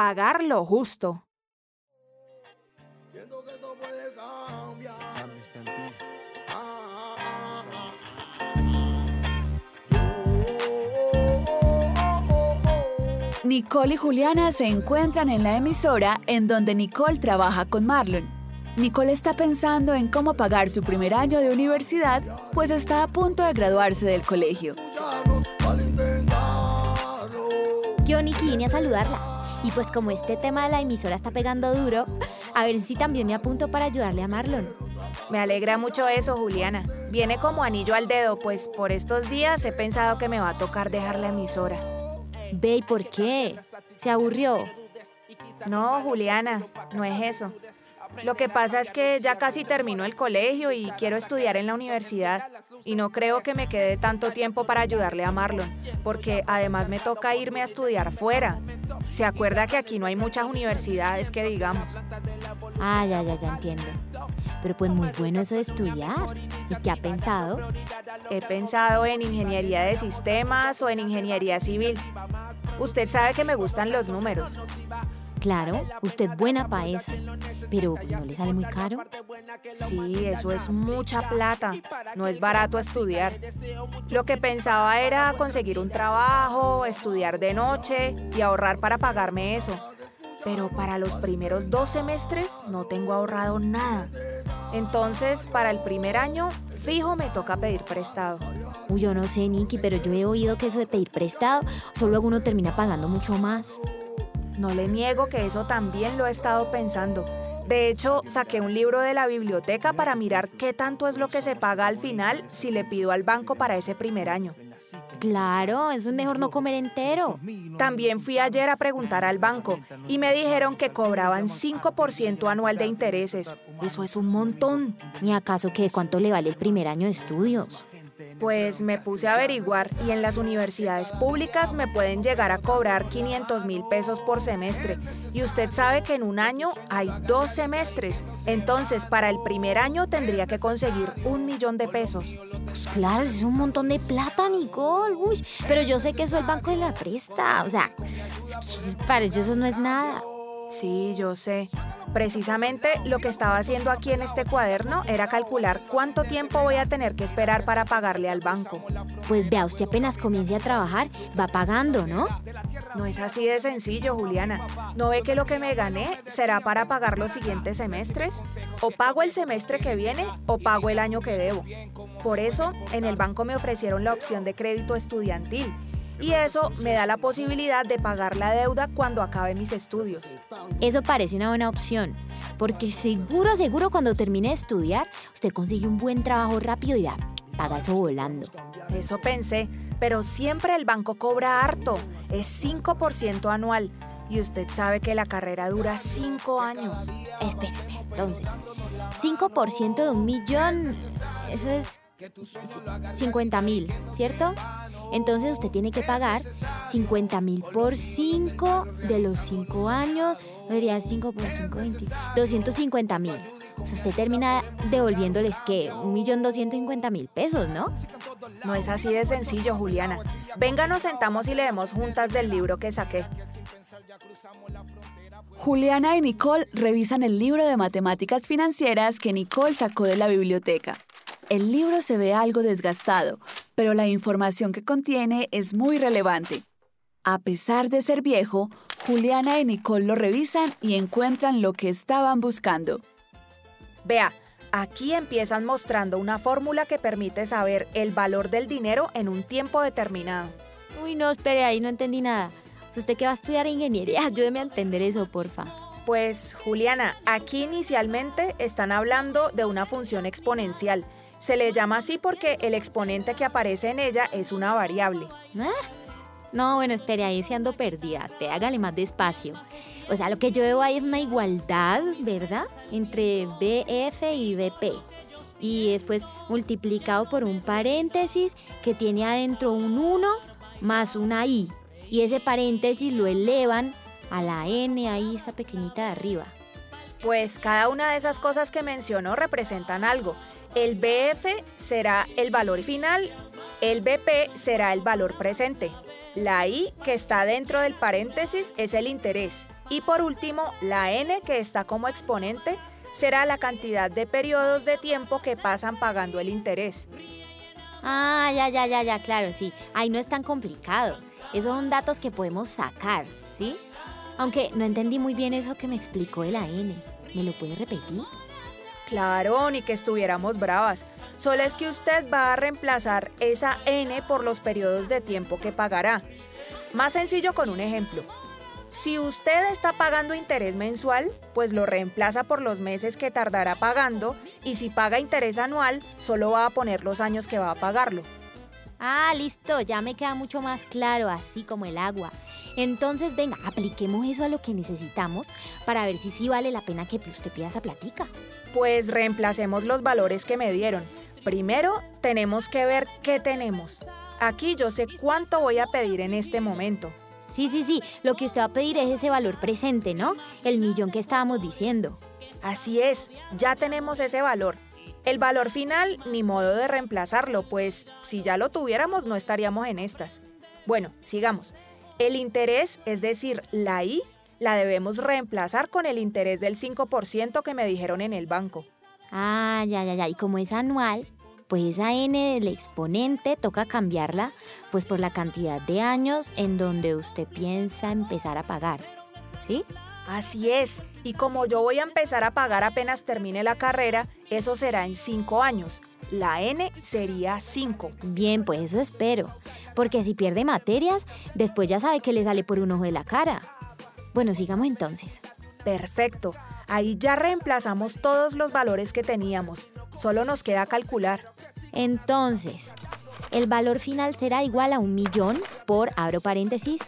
pagar lo justo. Nicole y Juliana se encuentran en la emisora en donde Nicole trabaja con Marlon. Nicole está pensando en cómo pagar su primer año de universidad, pues está a punto de graduarse del colegio. Yo, vine a saludarla. Y pues como este tema de la emisora está pegando duro, a ver si también me apunto para ayudarle a Marlon. Me alegra mucho eso, Juliana. Viene como anillo al dedo, pues por estos días he pensado que me va a tocar dejar la emisora. Ve, ¿y por qué? ¿Se aburrió? No, Juliana, no es eso. Lo que pasa es que ya casi terminó el colegio y quiero estudiar en la universidad. Y no creo que me quede tanto tiempo para ayudarle a Marlon, porque además me toca irme a estudiar fuera. Se acuerda que aquí no hay muchas universidades que digamos. Ah, ya, ya, ya entiendo. Pero pues muy bueno eso de estudiar. ¿Y qué ha pensado? He pensado en ingeniería de sistemas o en ingeniería civil. Usted sabe que me gustan los números. Claro, usted buena para eso. Pero ¿no le sale muy caro? Sí, eso es mucha plata. No es barato estudiar. Lo que pensaba era conseguir un trabajo, estudiar de noche y ahorrar para pagarme eso. Pero para los primeros dos semestres no tengo ahorrado nada. Entonces, para el primer año, fijo me toca pedir prestado. Uy, yo no sé, Nikki, pero yo he oído que eso de pedir prestado, solo uno termina pagando mucho más. No le niego que eso también lo he estado pensando. De hecho, saqué un libro de la biblioteca para mirar qué tanto es lo que se paga al final si le pido al banco para ese primer año. Claro, eso es mejor no comer entero. También fui ayer a preguntar al banco y me dijeron que cobraban 5% anual de intereses. Eso es un montón. ¿Ni acaso que cuánto le vale el primer año de estudios? Pues me puse a averiguar y en las universidades públicas me pueden llegar a cobrar 500 mil pesos por semestre. Y usted sabe que en un año hay dos semestres. Entonces, para el primer año tendría que conseguir un millón de pesos. Pues claro, es un montón de plata, Nicole. Uy, pero yo sé que eso el banco de la presta. O sea, para ellos eso no es nada. Sí, yo sé. Precisamente lo que estaba haciendo aquí en este cuaderno era calcular cuánto tiempo voy a tener que esperar para pagarle al banco. Pues vea, usted apenas comience a trabajar, va pagando, ¿no? No es así de sencillo, Juliana. ¿No ve que lo que me gané será para pagar los siguientes semestres? O pago el semestre que viene o pago el año que debo. Por eso, en el banco me ofrecieron la opción de crédito estudiantil y eso me da la posibilidad de pagar la deuda cuando acabe mis estudios. Eso parece una buena opción, porque seguro, seguro cuando termine de estudiar, usted consigue un buen trabajo rápido y ya, paga eso volando. Eso pensé, pero siempre el banco cobra harto, es 5% anual. Y usted sabe que la carrera dura 5 años. Espera, entonces, 5% de un millón, eso es 50 mil, ¿cierto? Entonces usted tiene que pagar 50 mil por 5 de los 5 años, sería 5 por 5, 20, 250 mil. O sea, usted termina devolviéndoles que un millón doscientos mil pesos, ¿no? No es así de sencillo, Juliana. Venga, nos sentamos y leemos juntas del libro que saqué. Juliana y Nicole revisan el libro de matemáticas financieras que Nicole sacó de la biblioteca. El libro se ve algo desgastado, pero la información que contiene es muy relevante. A pesar de ser viejo, Juliana y Nicole lo revisan y encuentran lo que estaban buscando. Vea, aquí empiezan mostrando una fórmula que permite saber el valor del dinero en un tiempo determinado. Uy, no, espere, ahí no entendí nada. ¿Usted que va a estudiar ingeniería? Ayúdeme a entender eso, porfa. Pues, Juliana, aquí inicialmente están hablando de una función exponencial se le llama así porque el exponente que aparece en ella es una variable. ¿Ah? No, bueno, espere, ahí se ando perdida. Espere, hágale más despacio. O sea, lo que yo veo ahí es una igualdad, ¿verdad? Entre BF y BP. Y después multiplicado por un paréntesis que tiene adentro un 1 más una I. Y ese paréntesis lo elevan a la N ahí, esa pequeñita de arriba. Pues cada una de esas cosas que mencionó representan algo. El BF será el valor final, el BP será el valor presente. La I que está dentro del paréntesis es el interés. Y por último, la N que está como exponente será la cantidad de periodos de tiempo que pasan pagando el interés. Ah, ya, ya, ya, ya, claro, sí. Ahí no es tan complicado. Esos son datos que podemos sacar, ¿sí? Aunque no entendí muy bien eso que me explicó de la N. ¿Me lo puede repetir? Claro, ni que estuviéramos bravas. Solo es que usted va a reemplazar esa N por los periodos de tiempo que pagará. Más sencillo con un ejemplo. Si usted está pagando interés mensual, pues lo reemplaza por los meses que tardará pagando y si paga interés anual, solo va a poner los años que va a pagarlo. Ah, listo, ya me queda mucho más claro, así como el agua. Entonces, venga, apliquemos eso a lo que necesitamos para ver si sí vale la pena que usted pida esa platica. Pues reemplacemos los valores que me dieron. Primero, tenemos que ver qué tenemos. Aquí yo sé cuánto voy a pedir en este momento. Sí, sí, sí, lo que usted va a pedir es ese valor presente, ¿no? El millón que estábamos diciendo. Así es, ya tenemos ese valor. El valor final, ni modo de reemplazarlo, pues si ya lo tuviéramos no estaríamos en estas. Bueno, sigamos. El interés, es decir, la I, la debemos reemplazar con el interés del 5% que me dijeron en el banco. Ah, ya, ya, ya. Y como es anual, pues esa n del exponente toca cambiarla pues por la cantidad de años en donde usted piensa empezar a pagar. ¿Sí? Así es, y como yo voy a empezar a pagar apenas termine la carrera, eso será en 5 años. La N sería 5. Bien, pues eso espero, porque si pierde materias, después ya sabe que le sale por un ojo de la cara. Bueno, sigamos entonces. Perfecto, ahí ya reemplazamos todos los valores que teníamos, solo nos queda calcular. Entonces, el valor final será igual a un millón por, abro paréntesis,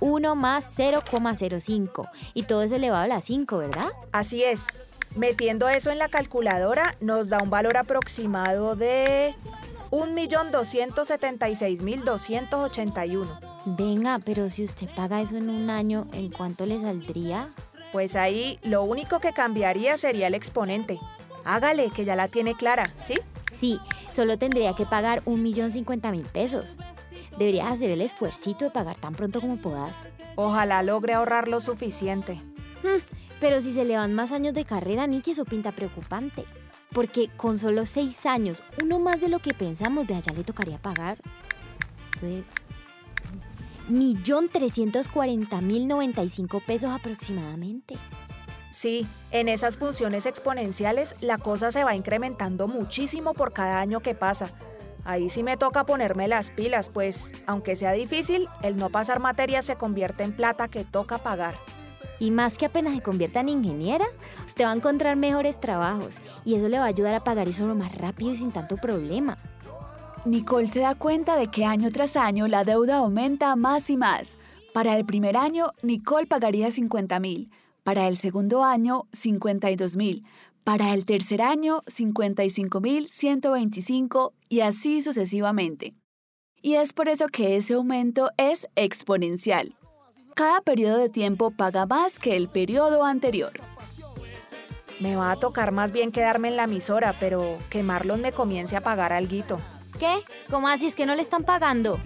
1 más 0,05 y todo es elevado a la 5, ¿verdad? Así es. Metiendo eso en la calculadora nos da un valor aproximado de 1.276.281. Venga, pero si usted paga eso en un año, ¿en cuánto le saldría? Pues ahí lo único que cambiaría sería el exponente. Hágale, que ya la tiene clara, ¿sí? Sí, solo tendría que pagar 1.050.000 pesos. Deberías hacer el esfuercito de pagar tan pronto como puedas. Ojalá logre ahorrar lo suficiente. Hmm, pero si se le van más años de carrera, Nicky, eso pinta preocupante. Porque con solo seis años, uno más de lo que pensamos, de allá le tocaría pagar. Esto es. Millón trescientos cuarenta mil noventa y cinco pesos aproximadamente. Sí, en esas funciones exponenciales la cosa se va incrementando muchísimo por cada año que pasa. Ahí sí me toca ponerme las pilas, pues aunque sea difícil, el no pasar materias se convierte en plata que toca pagar. Y más que apenas se convierta en ingeniera, usted va a encontrar mejores trabajos y eso le va a ayudar a pagar eso más rápido y sin tanto problema. Nicole se da cuenta de que año tras año la deuda aumenta más y más. Para el primer año, Nicole pagaría 50 mil. Para el segundo año, 52 mil. Para el tercer año, 55.125 y así sucesivamente. Y es por eso que ese aumento es exponencial. Cada periodo de tiempo paga más que el periodo anterior. Me va a tocar más bien quedarme en la emisora, pero que Marlon me comience a pagar algo. ¿Qué? ¿Cómo así es que no le están pagando?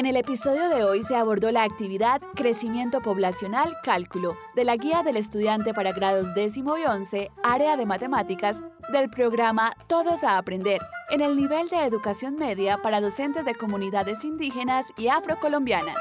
En el episodio de hoy se abordó la actividad Crecimiento Poblacional Cálculo de la Guía del Estudiante para grados décimo y once, Área de Matemáticas, del programa Todos a Aprender, en el nivel de educación media para docentes de comunidades indígenas y afrocolombianas.